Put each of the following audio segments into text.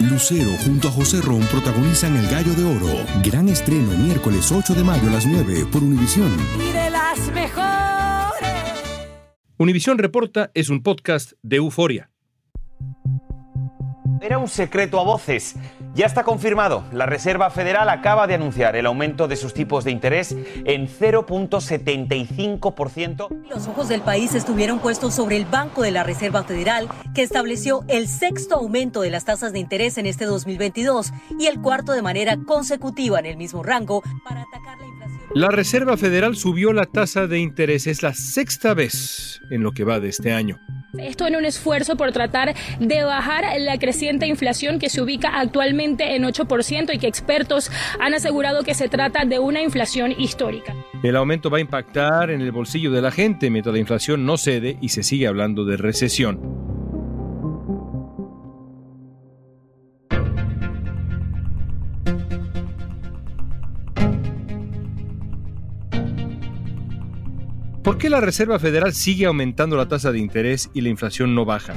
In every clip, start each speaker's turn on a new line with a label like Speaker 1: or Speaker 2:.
Speaker 1: Lucero junto a José Ron protagonizan El Gallo de Oro. Gran estreno miércoles 8 de mayo a las 9 por Univisión.
Speaker 2: Y de las mejores.
Speaker 3: Univisión Reporta es un podcast de euforia.
Speaker 4: Era un secreto a voces. Ya está confirmado. La Reserva Federal acaba de anunciar el aumento de sus tipos de interés en 0.75%.
Speaker 5: Los ojos del país estuvieron puestos sobre el Banco de la Reserva Federal, que estableció el sexto aumento de las tasas de interés en este 2022 y el cuarto de manera consecutiva en el mismo rango para atacar la inflación.
Speaker 3: La Reserva Federal subió la tasa de interés. Es la sexta vez en lo que va de este año.
Speaker 6: Esto en un esfuerzo por tratar de bajar la creciente inflación que se ubica actualmente en 8% y que expertos han asegurado que se trata de una inflación histórica.
Speaker 3: El aumento va a impactar en el bolsillo de la gente mientras la inflación no cede y se sigue hablando de recesión. Qué la Reserva Federal sigue aumentando la tasa de interés y la inflación no baja?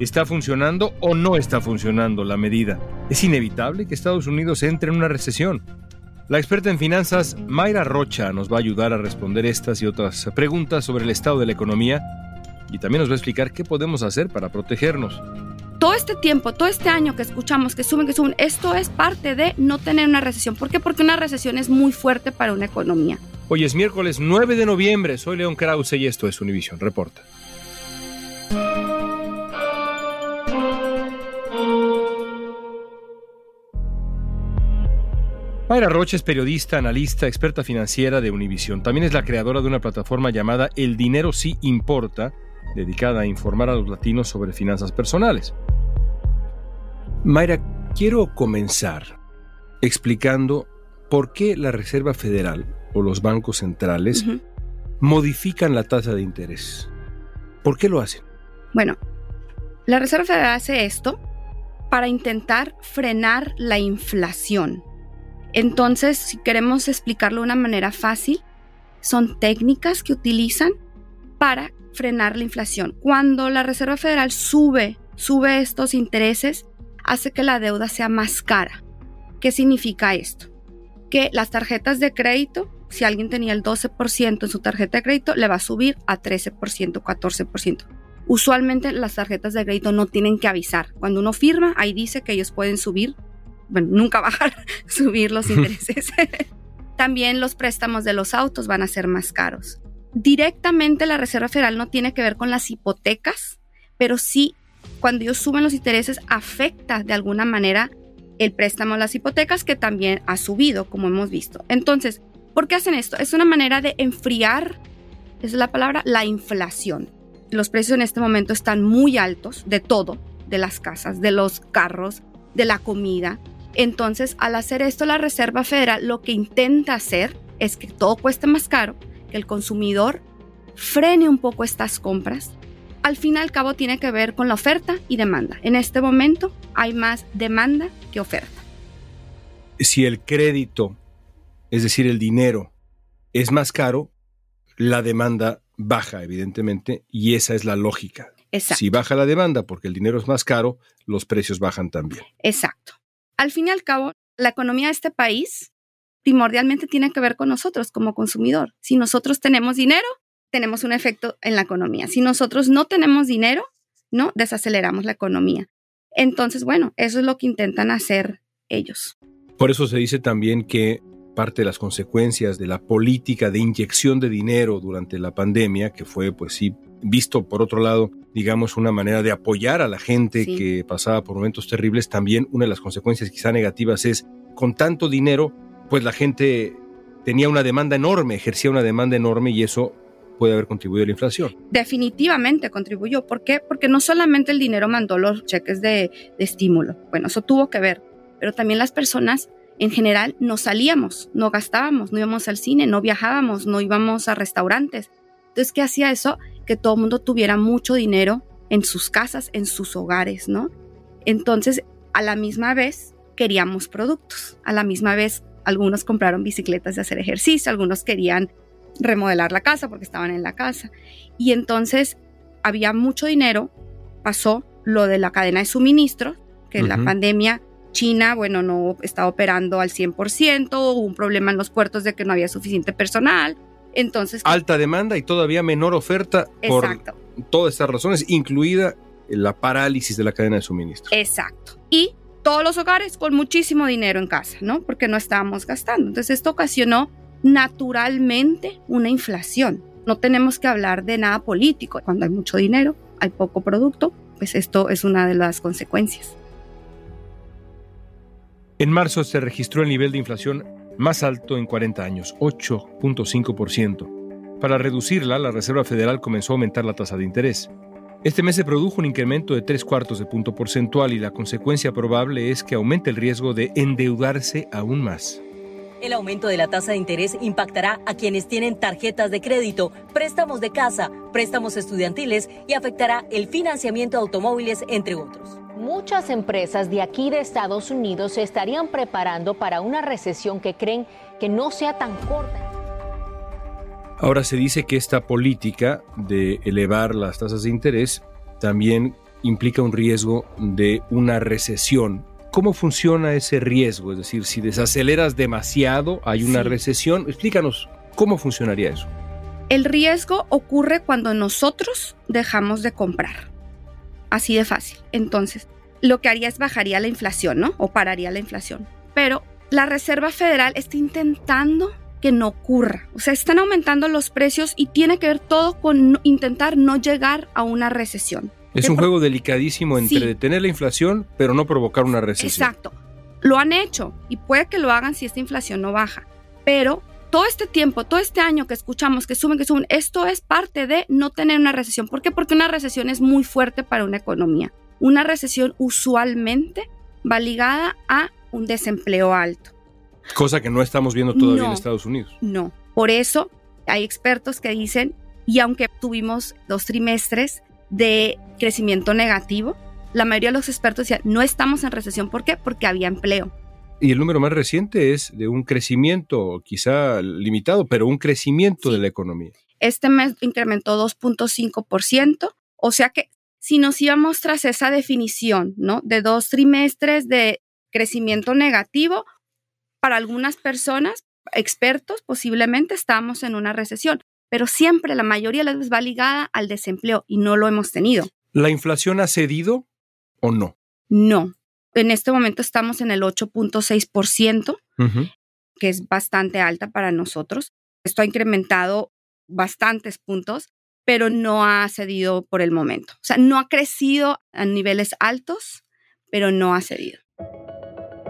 Speaker 3: ¿Está funcionando o no está funcionando la medida? ¿Es inevitable que Estados Unidos entre en una recesión? La experta en finanzas Mayra Rocha nos va a ayudar a responder estas y otras preguntas sobre el estado de la economía y también nos va a explicar qué podemos hacer para protegernos.
Speaker 7: Todo este tiempo, todo este año que escuchamos que suben, que suben, esto es parte de no tener una recesión. ¿Por qué? Porque una recesión es muy fuerte para una economía.
Speaker 3: Hoy es miércoles 9 de noviembre, soy León Krause y esto es Univision Reporta. Mayra Rocha es periodista, analista, experta financiera de Univision. También es la creadora de una plataforma llamada El Dinero Sí Importa, dedicada a informar a los latinos sobre finanzas personales. Mayra, quiero comenzar explicando por qué la Reserva Federal o los bancos centrales modifican la tasa de interés. ¿Por qué lo hacen?
Speaker 7: Bueno, la Reserva Federal hace esto para intentar frenar la inflación. Entonces, si queremos explicarlo de una manera fácil, son técnicas que utilizan para frenar la inflación. Cuando la Reserva Federal sube, sube estos intereses, hace que la deuda sea más cara. ¿Qué significa esto? Que las tarjetas de crédito si alguien tenía el 12% en su tarjeta de crédito, le va a subir a 13%, 14%. Usualmente las tarjetas de crédito no tienen que avisar. Cuando uno firma, ahí dice que ellos pueden subir, bueno, nunca bajar, subir los intereses. También los préstamos de los autos van a ser más caros. Directamente la Reserva Federal no tiene que ver con las hipotecas, pero sí cuando ellos suben los intereses afecta de alguna manera el préstamo a las hipotecas que también ha subido, como hemos visto. Entonces, ¿Por qué hacen esto? Es una manera de enfriar, es la palabra, la inflación. Los precios en este momento están muy altos de todo, de las casas, de los carros, de la comida. Entonces, al hacer esto, la Reserva Federal lo que intenta hacer es que todo cueste más caro, que el consumidor frene un poco estas compras. Al fin y al cabo tiene que ver con la oferta y demanda. En este momento hay más demanda que oferta.
Speaker 3: Si el crédito es decir, el dinero es más caro, la demanda baja, evidentemente, y esa es la lógica. Si baja la demanda porque el dinero es más caro, los precios bajan también.
Speaker 7: Exacto. Al fin y al cabo, la economía de este país primordialmente tiene que ver con nosotros como consumidor. Si nosotros tenemos dinero, tenemos un efecto en la economía. Si nosotros no tenemos dinero, no desaceleramos la economía. Entonces, bueno, eso es lo que intentan hacer ellos.
Speaker 3: Por eso se dice también que parte de las consecuencias de la política de inyección de dinero durante la pandemia, que fue, pues sí, visto por otro lado, digamos, una manera de apoyar a la gente que pasaba por momentos terribles, también una de las consecuencias quizá negativas es, con tanto dinero, pues la gente tenía una demanda enorme, ejercía una demanda enorme y eso puede haber contribuido a la inflación.
Speaker 7: Definitivamente contribuyó. ¿Por qué? Porque no solamente el dinero mandó los cheques de, estímulo, bueno, eso tuvo que ver, pero también las personas en general no salíamos, no gastábamos, no íbamos al cine, no viajábamos, no íbamos a restaurantes. Entonces, ¿qué hacía eso? Que todo el mundo tuviera mucho dinero en sus casas, en sus hogares, ¿no? Entonces, a la misma vez, queríamos productos. A la misma vez, algunos compraron bicicletas de hacer ejercicio, algunos querían remodelar la casa porque estaban en la casa. Y entonces, había mucho dinero, pasó lo de la cadena de suministro, Que la
Speaker 3: Ujú.
Speaker 7: pandemia, China, bueno, no estaba operando al 100%, hubo un problema en los puertos de que no había suficiente personal. Entonces,
Speaker 3: Alta demanda y todavía menor oferta por todas estas razones, incluida la parálisis de la cadena de suministro.
Speaker 7: exacto. Y todos los hogares con muchísimo dinero en casa, ¿no? Porque no estábamos gastando. Entonces, esto ocasionó naturalmente una inflación. No tenemos que hablar de nada político. Cuando hay mucho dinero, hay poco producto, pues esto es una de las consecuencias.
Speaker 3: En marzo se registró el nivel de inflación más alto en 40 años, 8.5%. Para reducirla, la Reserva Federal comenzó a aumentar la tasa de interés. Este mes se produjo un incremento de tres cuartos de punto porcentual y la consecuencia probable es que aumente el riesgo de endeudarse aún más.
Speaker 5: El aumento de la tasa de interés impactará a quienes tienen tarjetas de crédito, préstamos de casa, préstamos estudiantiles y afectará el financiamiento de automóviles, entre otros.
Speaker 8: Muchas empresas de aquí de Estados Unidos se estarían preparando para una recesión que creen que no sea tan corta.
Speaker 3: Ahora se dice que esta política de elevar las tasas de interés también implica un riesgo de una recesión. ¿Cómo funciona ese riesgo? Es decir, si desaceleras demasiado, hay una
Speaker 7: Sí.
Speaker 3: recesión. Explícanos cómo funcionaría eso.
Speaker 7: El riesgo ocurre cuando nosotros dejamos de comprar. Así de fácil. Entonces, lo que haría es bajaría la inflación, ¿no? O pararía la inflación. Pero la Reserva Federal está intentando que no ocurra. O sea, están aumentando los precios y tiene que ver todo con no- intentar no llegar a una recesión.
Speaker 3: Es
Speaker 7: ¿Qué
Speaker 3: un juego delicadísimo entre
Speaker 7: Sí.
Speaker 3: detener la inflación, pero no provocar una recesión.
Speaker 7: Exacto. Lo han hecho y puede que lo hagan si esta inflación no baja. Pero todo este tiempo, todo este año que escuchamos que suben, que suben, esto es parte de no tener una recesión. ¿Por qué? Porque una recesión es muy fuerte para una economía. Una recesión usualmente va ligada a un desempleo alto.
Speaker 3: Cosa que no estamos viendo todavía en. Estados Unidos.
Speaker 7: No. Por eso hay expertos que dicen, y aunque tuvimos dos trimestres de crecimiento negativo, la mayoría de los expertos decían, no estamos en recesión. ¿Por qué? Porque había empleo.
Speaker 3: Y el número más reciente es de un crecimiento, quizá limitado, pero un crecimiento
Speaker 7: Sí.
Speaker 3: de la economía.
Speaker 7: Este mes incrementó 2.5%, o sea que si nos íbamos tras esa definición, ¿no? De dos trimestres de crecimiento negativo, para algunas personas, expertos, posiblemente estamos en una recesión, pero siempre la mayoría de las veces va ligada al desempleo y no lo hemos tenido.
Speaker 3: ¿La inflación ha cedido o no?
Speaker 7: No. En este momento estamos en el 8.6%,
Speaker 3: Ujú.
Speaker 7: que es bastante alta para nosotros. Esto ha incrementado bastantes puntos, pero no ha cedido por el momento. O sea, no ha crecido a niveles altos, pero no ha cedido.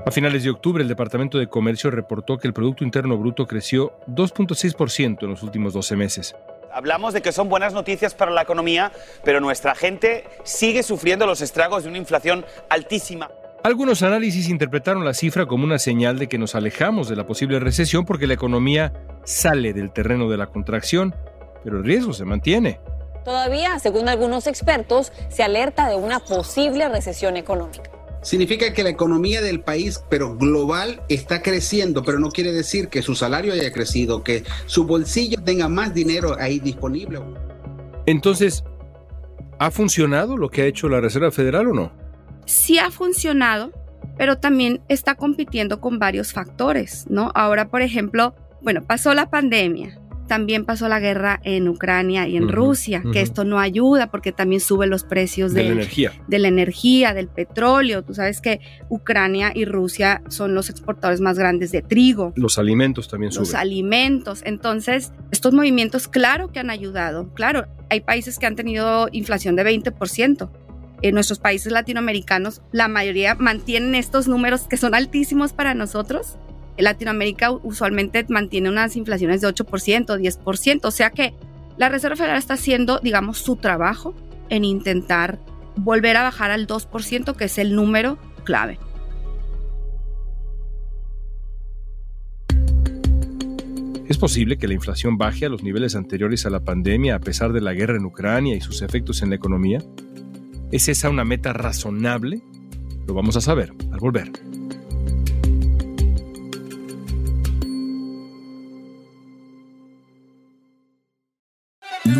Speaker 3: A finales de octubre, el Departamento de Comercio reportó que el Producto Interno Bruto creció 2.6% en los últimos 12 meses.
Speaker 4: Hablamos de que son buenas noticias para la economía, pero nuestra gente sigue sufriendo los estragos de una inflación altísima.
Speaker 3: Algunos análisis interpretaron la cifra como una señal de que nos alejamos de la posible recesión porque la economía sale del terreno de la contracción, pero el riesgo se mantiene.
Speaker 9: Todavía, según algunos expertos, se alerta de una posible recesión económica.
Speaker 10: Significa que la economía del país, pero global, está creciendo, pero no quiere decir que su salario haya crecido, que su bolsillo tenga más dinero ahí disponible.
Speaker 3: Entonces, ¿ha funcionado lo que ha hecho la Reserva Federal o no?
Speaker 7: Sí ha funcionado, pero también está compitiendo con varios factores, ¿no? Ahora, por ejemplo, bueno, pasó la pandemia, también pasó la guerra en Ucrania y en Rusia, que esto no ayuda porque también sube los precios
Speaker 3: De la energía.
Speaker 7: de la energía, del petróleo. Tú sabes que Ucrania y Rusia son los exportadores más grandes de trigo,
Speaker 3: Los alimentos también
Speaker 7: los
Speaker 3: suben.
Speaker 7: alimentos. Entonces, estos movimientos, claro que han ayudado. Claro, hay países que han tenido inflación de 20%. En nuestros países latinoamericanos, la mayoría mantienen estos números que son altísimos para nosotros. Latinoamérica usualmente mantiene unas inflaciones de 8%, 10%. O sea que la Reserva Federal está haciendo, digamos, su trabajo en intentar volver a bajar al 2%, que es el número clave.
Speaker 3: ¿Es posible que la inflación baje a los niveles anteriores a la pandemia a pesar de la guerra en Ucrania y sus efectos en la economía? ¿Es esa una meta razonable? Lo vamos a saber al volver.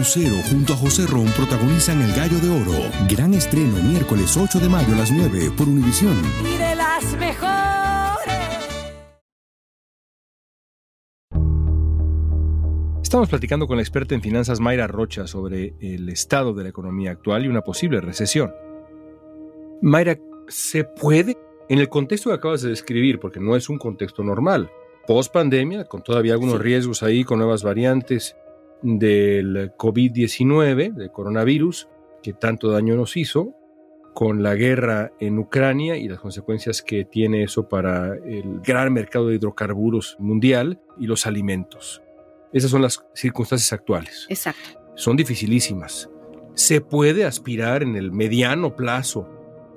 Speaker 1: Lucero junto a José Ron protagonizan El Gallo de Oro. Gran estreno miércoles 8 de mayo a las 9 por Univisión.
Speaker 2: Y de las mejores.
Speaker 3: Estamos platicando con la experta en finanzas Mayra Rocha sobre el estado de la economía actual y una posible recesión. Mayra, ¿se puede? En el contexto que acabas de describir, porque no es un contexto normal, post pandemia, con todavía algunos riesgos ahí, con nuevas variantes del COVID-19, del coronavirus, que tanto daño nos hizo, con la guerra en Ucrania y las consecuencias que tiene eso para el gran mercado de hidrocarburos mundial y los alimentos. Esas son las circunstancias actuales.
Speaker 7: Exacto.
Speaker 3: Son dificilísimas. ¿Se puede aspirar en el mediano plazo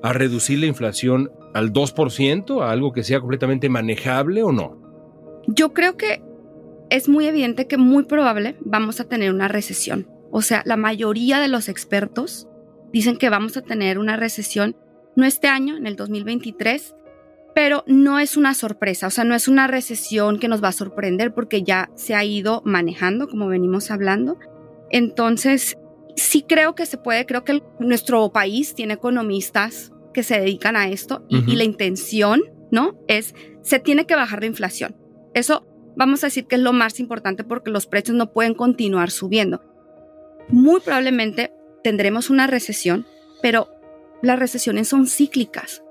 Speaker 3: a reducir la inflación al 2%, a algo que sea completamente manejable o no?
Speaker 7: Yo creo que es muy evidente que muy probable vamos a tener una recesión. O sea, la mayoría de los expertos dicen que vamos a tener una recesión, no este año, en el 2023, pero no es una sorpresa, o sea, no es una recesión que nos va a sorprender porque ya se ha ido manejando, como venimos hablando. Entonces, sí creo que se puede, creo que nuestro país tiene economistas que se dedican a esto y, y la intención, ¿no? Es, se tiene que bajar la inflación. Eso vamos a decir que es lo más importante porque los precios no pueden continuar subiendo. Muy probablemente tendremos una recesión, pero las recesiones son cíclicas.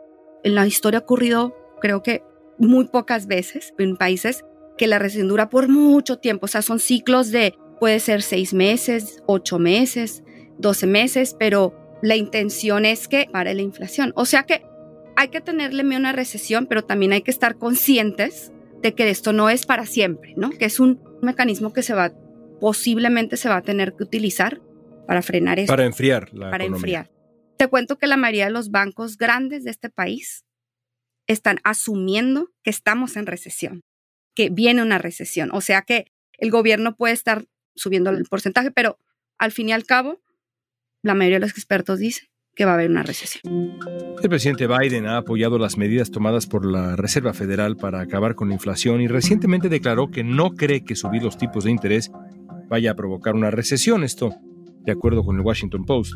Speaker 7: En la historia ha ocurrido, creo que muy pocas veces en países que la recesión dura por mucho tiempo. O sea, son ciclos de, puede ser seis meses, ocho meses, doce meses, pero la intención es que para la inflación. O sea que hay que tenerle miedo a una recesión, pero también hay que estar conscientes de que esto no es para siempre, ¿no? Que es un mecanismo que se va, posiblemente se va a tener que utilizar para frenar esto.
Speaker 3: Para enfriar la
Speaker 7: Para
Speaker 3: economía.
Speaker 7: enfriar. Te cuento que la mayoría de los bancos grandes de este país están asumiendo que estamos en recesión, que viene una recesión. O sea que el gobierno puede estar subiendo el porcentaje, pero al fin y al cabo, la mayoría de los expertos dicen que va a haber una recesión.
Speaker 3: El presidente Biden ha apoyado las medidas tomadas por la Reserva Federal para acabar con la inflación y recientemente declaró que no cree que subir los tipos de interés vaya a provocar una recesión, esto de acuerdo con el Washington Post.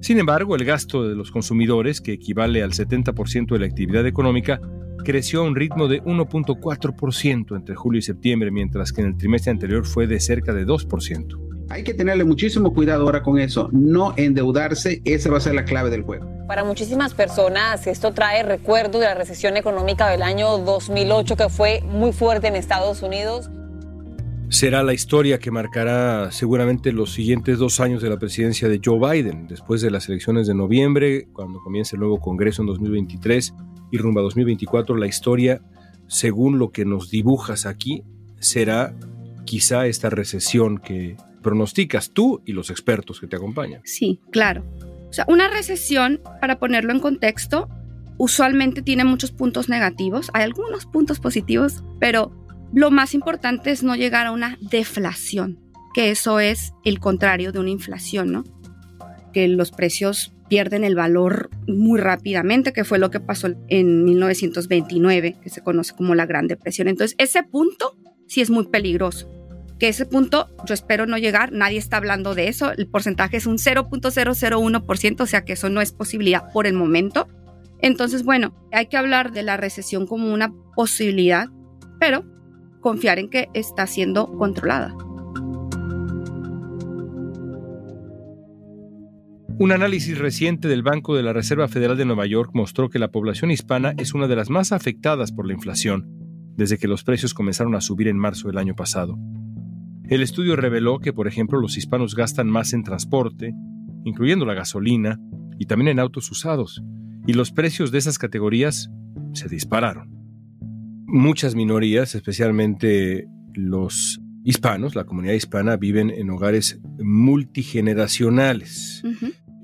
Speaker 3: Sin embargo, el gasto de los consumidores, que equivale al 70% de la actividad económica, creció a un ritmo de 1.4% entre julio y septiembre, mientras que en el trimestre anterior fue de cerca de 2%.
Speaker 10: Hay que tenerle muchísimo cuidado ahora con eso, no endeudarse, esa va a ser la clave del juego.
Speaker 9: Para muchísimas personas esto trae recuerdo de la recesión económica del año 2008 que fue muy fuerte en Estados Unidos.
Speaker 3: Será la historia que marcará seguramente los siguientes dos años de la presidencia de Joe Biden, después de las elecciones de noviembre, cuando comience el nuevo Congreso en 2023 y rumbo a 2024, la historia, según lo que nos dibujas aquí, será quizá esta recesión que pronosticas tú y los expertos que te acompañan.
Speaker 7: Sí, claro. O sea, una recesión, para ponerlo en contexto, usualmente tiene muchos puntos negativos. Hay algunos puntos positivos, pero lo más importante es no llegar a una deflación, que eso es el contrario de una inflación, ¿no? Que los precios pierden el valor muy rápidamente, que fue lo que pasó en 1929, que se conoce como la Gran Depresión. Entonces, ese punto sí es muy peligroso. Que ese punto yo espero no llegar, nadie está hablando de eso, el porcentaje es un 0.001%, o sea que eso no es posibilidad por el momento. Entonces, bueno, hay que hablar de la recesión como una posibilidad, pero confiar en que está siendo controlada.
Speaker 3: Un análisis reciente del Banco de la Reserva Federal de Nueva York mostró que la población hispana es una de las más afectadas por la inflación desde que los precios comenzaron a subir en marzo del año pasado. El estudio reveló que, por ejemplo, los hispanos gastan más en transporte, incluyendo la gasolina, y también en autos usados, y los precios de esas categorías se dispararon. Muchas minorías, especialmente los hispanos, la comunidad hispana, viven en hogares multigeneracionales.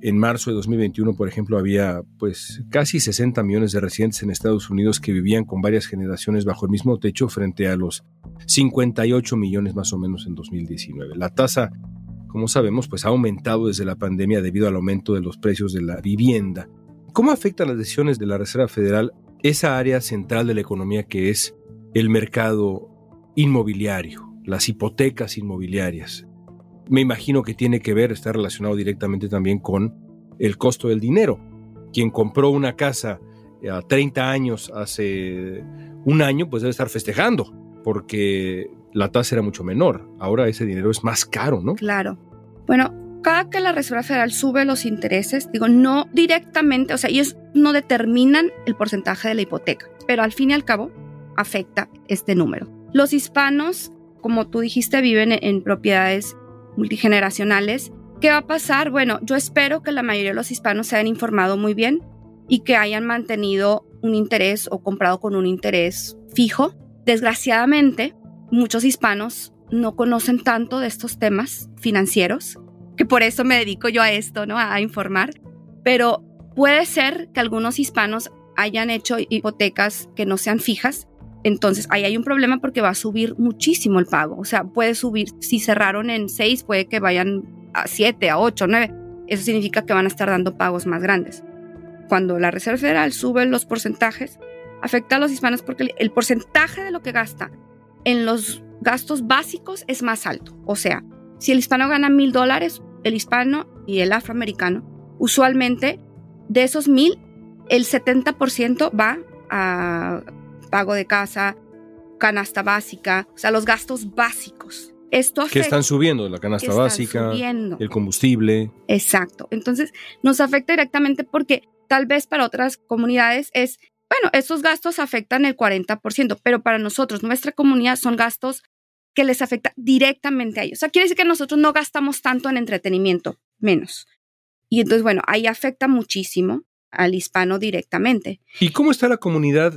Speaker 3: En marzo de 2021, por ejemplo, había pues casi 60 millones de residentes en Estados Unidos que vivían con varias generaciones bajo el mismo techo frente a los 58 millones más o menos en 2019. La tasa, como sabemos, pues ha aumentado desde la pandemia debido al aumento de los precios de la vivienda. ¿Cómo afectan las decisiones de la Reserva Federal esa área central de la economía que es el mercado inmobiliario, las hipotecas inmobiliarias? Me imagino que tiene que ver, está relacionado directamente también con el costo del dinero. Quien compró una casa a 30 años hace un año, pues debe estar festejando, porque la tasa era mucho menor. Ahora ese dinero es más caro, ¿no?
Speaker 7: Claro. Bueno, cada que la Reserva Federal sube los intereses, digo, no directamente, o sea, ellos no determinan el porcentaje de la hipoteca, pero al fin y al cabo afecta este número. Los hispanos, como tú dijiste, viven en propiedades multigeneracionales. ¿Qué va a pasar? Bueno, yo espero que la mayoría de los hispanos se hayan informado muy bien y que hayan mantenido un interés o comprado con un interés fijo. Desgraciadamente, muchos hispanos no conocen tanto de estos temas financieros, que por eso me dedico yo a esto, ¿no? A informar. Pero puede ser que algunos hispanos hayan hecho hipotecas que no sean fijas. Entonces ahí hay un problema porque va a subir muchísimo el pago. O sea, puede subir, si cerraron en 6, puede que vayan a 7, a 8, 9. Eso significa que van a estar dando pagos más grandes. Cuando la Reserva Federal sube los porcentajes, afecta a los hispanos porque el porcentaje de lo que gasta en los gastos básicos es más alto. O sea, si el hispano gana mil dólares, el hispano y el afroamericano, usualmente de esos mil, el 70% va a pago de casa, canasta básica, o sea, los gastos básicos. Esto afecta,
Speaker 3: que están subiendo la canasta básica, el combustible.
Speaker 7: Exacto. Entonces, nos afecta directamente porque tal vez para otras comunidades es, bueno, esos gastos afectan el 40%, pero para nosotros, nuestra comunidad, son gastos que les afecta directamente a ellos. O sea, quiere decir que nosotros no gastamos tanto en entretenimiento, menos. Y entonces, bueno, ahí afecta muchísimo al hispano directamente.
Speaker 3: ¿Y cómo está la comunidad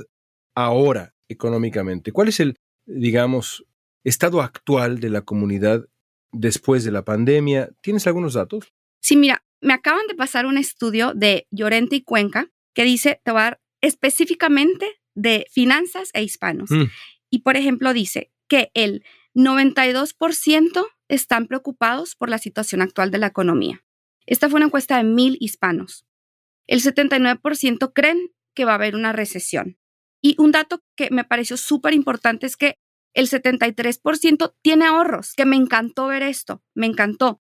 Speaker 3: ahora económicamente? ¿Cuál es el, digamos, estado actual de la comunidad después de la pandemia? ¿Tienes algunos datos?
Speaker 7: Sí, mira, me acaban de pasar un estudio de Llorente y Cuenca que dice, te voy a dar específicamente de finanzas e hispanos. Mm. Y por ejemplo, dice que el 92% están preocupados por la situación actual de la economía. Esta fue una encuesta de mil hispanos. El 79% creen que va a haber una recesión. Y un dato que me pareció súper importante es que el 73% tiene ahorros, que me encantó ver esto, me encantó.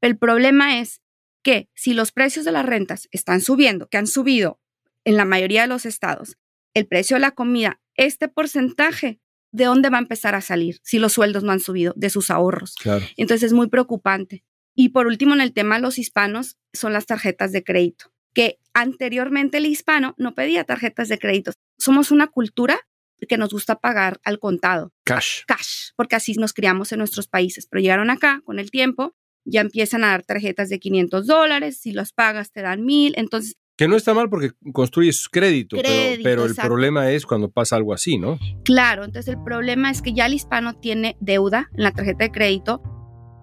Speaker 7: El problema es que si los precios de las rentas están subiendo, que han subido en la mayoría de los estados, el precio de la comida, este porcentaje, ¿de dónde va a empezar a salir si los sueldos no han subido? De sus ahorros. Entonces es muy preocupante. Y por último, en el tema de los hispanos, son las tarjetas de crédito, que anteriormente el hispano no pedía tarjetas de crédito. Somos una cultura que nos gusta pagar al contado.
Speaker 3: Cash.
Speaker 7: Cash, porque así nos criamos en nuestros países. Pero llegaron acá con el tiempo ya empiezan a dar tarjetas de 500 dólares, si los pagas te dan mil, entonces...
Speaker 3: Que no está mal porque construyes crédito, pero, el problema es cuando pasa algo así, ¿no?
Speaker 7: Claro, entonces el problema es que ya el hispano tiene deuda en la tarjeta de crédito.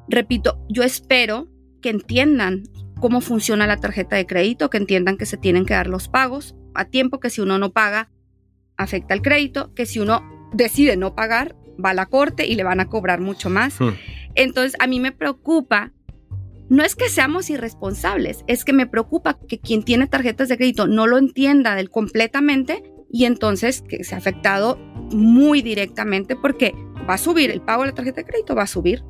Speaker 7: Repito, yo espero que entiendan cómo funciona la tarjeta de crédito, que entiendan que se tienen que dar los pagos a tiempo, que si uno no paga, afecta el crédito, que si uno decide no pagar, va a la corte y le van a cobrar mucho más. Hmm. Entonces, a mí me preocupa, no es que seamos irresponsables, es que me preocupa que quien tiene tarjetas de crédito no lo entienda del completamente y entonces que se ha afectado muy directamente porque va a subir, el pago de la tarjeta de crédito va a subir.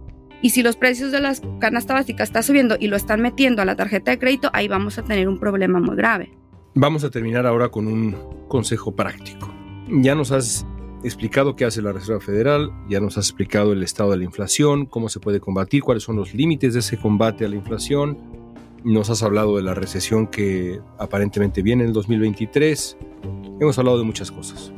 Speaker 7: Y si los precios de las canastas básicas están subiendo y lo están metiendo a la tarjeta de crédito, ahí vamos a tener un problema muy grave.
Speaker 3: Vamos a terminar ahora con un consejo práctico. Ya nos has explicado qué hace la Reserva Federal, ya nos has explicado el estado de la inflación, cómo se puede combatir, cuáles son los límites de ese combate a la inflación, nos has hablado de la recesión que aparentemente viene en el 2023, hemos hablado de muchas cosas.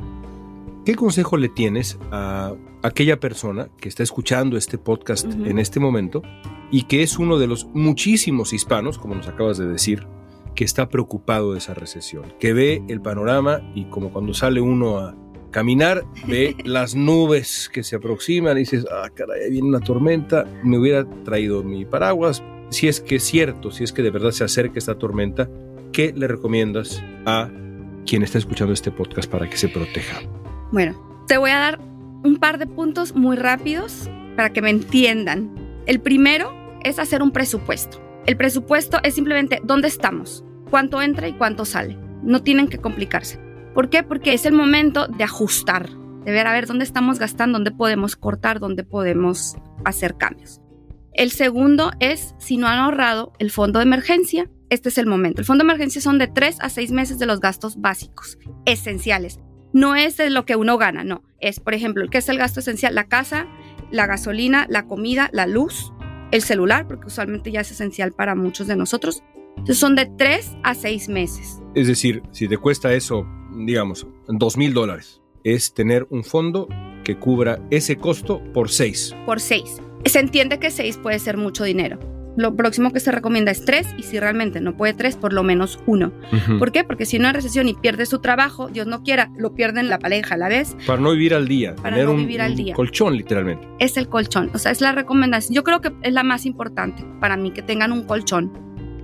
Speaker 3: ¿Qué consejo le tienes a aquella persona que está escuchando este podcast en este momento y que es uno de los muchísimos hispanos, como nos acabas de decir, que está preocupado de esa recesión, que ve el panorama y como cuando sale uno a caminar, ve las nubes que se aproximan y dices, ah, caray, viene una tormenta, me hubiera traído mi paraguas. Si es que es cierto, si es que de verdad se acerca esta tormenta, ¿qué le recomiendas a quien está escuchando este podcast para que se proteja?
Speaker 7: Bueno, te voy a dar un par de puntos muy rápidos para que me entiendan. El primero es hacer un presupuesto. El presupuesto es simplemente dónde estamos, cuánto entra y cuánto sale. No tienen que complicarse. ¿Por qué? Porque es el momento de ajustar, de ver a ver dónde estamos gastando, dónde podemos cortar, dónde podemos hacer cambios. El segundo es, si no han ahorrado el fondo de emergencia, este es el momento. El fondo de emergencia son de 3 a 6 meses de los gastos básicos, esenciales. No es de lo que uno gana, no. Es, por ejemplo, ¿qué es el gasto esencial? La casa, la gasolina, la comida, la luz, el celular, porque usualmente ya es esencial para muchos de nosotros. Entonces son de 3 a 6 meses.
Speaker 3: Es decir, si te cuesta eso, digamos, dos mil dólares, es tener un fondo que cubra ese costo por 6.
Speaker 7: Por 6. Se entiende que 6 puede ser mucho dinero. Lo próximo que se recomienda es 3 y si realmente no puede 3, por lo menos 1. ¿Por qué? Porque si una recesión y pierde su trabajo, Dios no quiera, lo pierden la pareja a la vez.
Speaker 3: Para no vivir al día.
Speaker 7: Para
Speaker 3: tener
Speaker 7: no
Speaker 3: un,
Speaker 7: vivir al día.
Speaker 3: colchón, literalmente.
Speaker 7: Es el colchón. O sea, es la recomendación. Yo creo que es la más importante para mí, que tengan un colchón.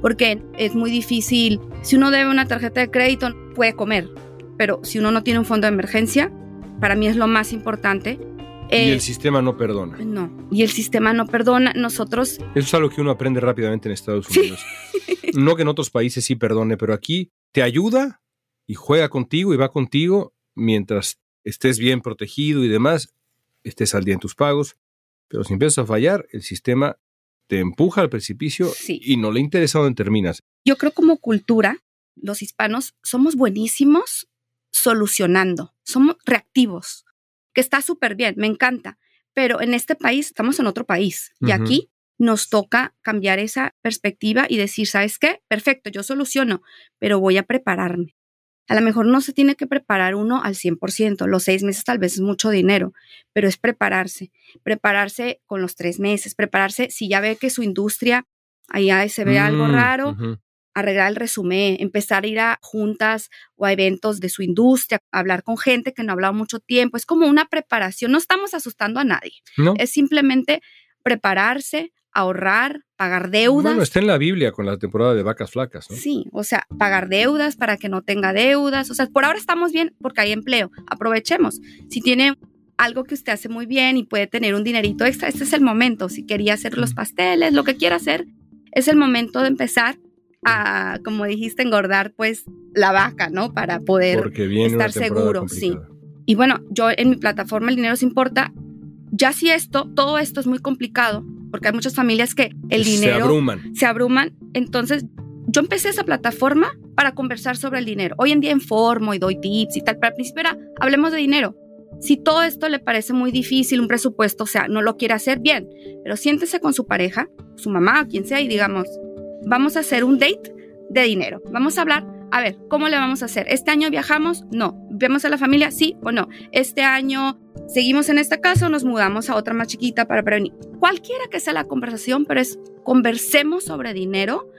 Speaker 7: Porque es muy difícil. Si uno debe una tarjeta de crédito, puede comer. Pero si uno no tiene un fondo de emergencia, para mí es lo más importante.
Speaker 3: Y
Speaker 7: Eh,
Speaker 3: el sistema no perdona.
Speaker 7: no, y el sistema no perdona. Nosotros,
Speaker 3: Eso es algo que uno aprende rápidamente en Estados Unidos. No que en otros países sí perdone, pero aquí te ayuda y juega contigo y va contigo mientras estés bien protegido y demás, estés al día en tus pagos. Pero si empiezas a fallar, el sistema te empuja al precipicio
Speaker 7: Sí.
Speaker 3: y no le interesa dónde terminas.
Speaker 7: yo creo como cultura, los hispanos somos buenísimos solucionando, somos reactivos, que está súper bien, me encanta. Pero en este país estamos en otro país y aquí nos toca cambiar esa perspectiva y decir, ¿sabes qué? Perfecto, yo soluciono, pero voy a prepararme. A lo mejor no se tiene que preparar uno al 100%, los seis meses tal vez es mucho dinero, pero es prepararse, prepararse con los tres meses, prepararse si ya ve que su industria, allá se ve algo
Speaker 3: Mm,
Speaker 7: raro. Arreglar el resumen, empezar a ir a juntas o a eventos de su industria, hablar con gente que no ha hablado mucho tiempo. Es como una preparación, no estamos asustando a nadie,
Speaker 3: ¿No?
Speaker 7: es simplemente prepararse, ahorrar, pagar deudas.
Speaker 3: Bueno, está en la Biblia con la temporada de vacas flacas, ¿no?
Speaker 7: Sí, o sea, pagar deudas para que no tenga deudas. O sea, por ahora estamos bien porque hay empleo. Aprovechemos. Si tiene algo que usted hace muy bien y puede tener un dinerito extra, este es el momento. Si quería hacer los pasteles, lo que quiera hacer, es el momento de empezar a, como dijiste, engordar pues la vaca, ¿no? Para poder estar seguro, sí. Y bueno, yo en mi plataforma El Dinero Se Importa, ya si esto, todo esto es muy complicado, porque hay muchas familias que el
Speaker 3: Se
Speaker 7: dinero
Speaker 3: abruman.
Speaker 7: se abruman. Entonces, yo empecé esa plataforma para conversar sobre el dinero. Hoy en día informo y doy tips y tal, pero al principio era, hablemos de dinero. Si todo esto le parece muy difícil, un presupuesto, o sea, no lo quiere hacer bien, pero siéntese con su pareja, su mamá, quien sea, y digamos, vamos a hacer un date de dinero. Vamos a hablar, a ver, ¿cómo le vamos a hacer? ¿Este año viajamos? No. ¿Vemos a la familia? Sí o no. ¿Este año seguimos en esta casa o nos mudamos a otra más chiquita para prevenir? Cualquiera que sea la conversación, pero es conversemos sobre dinero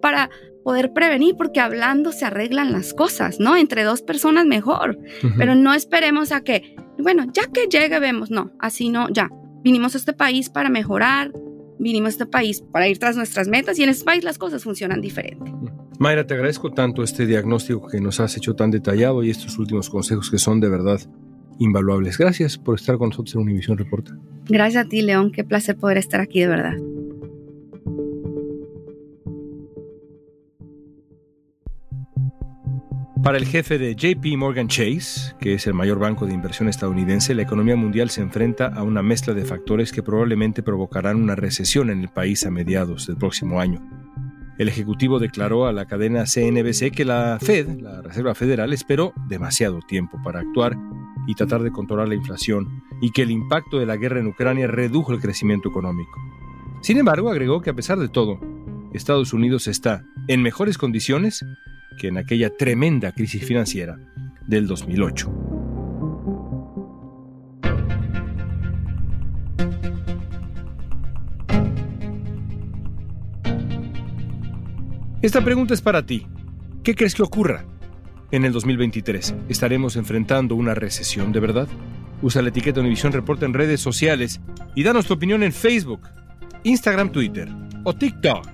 Speaker 7: para poder prevenir, porque hablando se arreglan las cosas, ¿no? Entre dos personas mejor, pero no esperemos a que, bueno, ya que llegue vemos, no, así no, ya. Vinimos a este país para mejorar, vinimos a este país para ir tras nuestras metas y en este país las cosas funcionan diferente.
Speaker 3: Mayra, te agradezco tanto este diagnóstico que nos has hecho tan detallado y estos últimos consejos que son de verdad invaluables. Gracias por estar con nosotros en Univisión Reporta.
Speaker 7: Gracias a ti, León, qué placer poder estar aquí de verdad.
Speaker 3: Para el jefe de JP Morgan Chase, que es el mayor banco de inversión estadounidense, la economía mundial se enfrenta a una mezcla de factores que probablemente provocarán una recesión en el país a mediados del próximo año. El ejecutivo declaró a la cadena CNBC que la Fed, la Reserva Federal, esperó demasiado tiempo para actuar y tratar de controlar la inflación y que el impacto de la guerra en Ucrania redujo el crecimiento económico. Sin embargo, agregó que a pesar de todo, Estados Unidos está en mejores condiciones que en aquella tremenda crisis financiera del 2008. Esta pregunta es para ti. ¿Qué crees que ocurra en el 2023? ¿Estaremos enfrentando una recesión de verdad? Usa la etiqueta Univisión Reporta en redes sociales y danos tu opinión en Facebook, Instagram, Twitter o TikTok.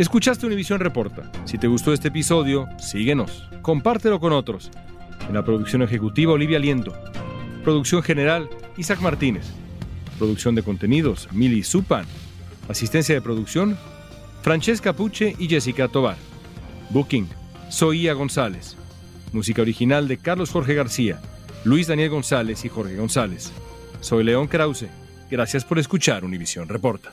Speaker 3: Escuchaste Univisión Reporta. Si te gustó este episodio, síguenos, compártelo con otros. En la producción ejecutiva, Olivia Liendo. Producción general, Isaac Martínez. Producción de contenidos, Mili Supan. Asistencia de producción, Francesca Puche y Jessica Tobar. Booking, Soía González. Música original de Carlos Jorge García, Luis Daniel González y Jorge González. Soy León Krause. Gracias por escuchar Univisión Reporta.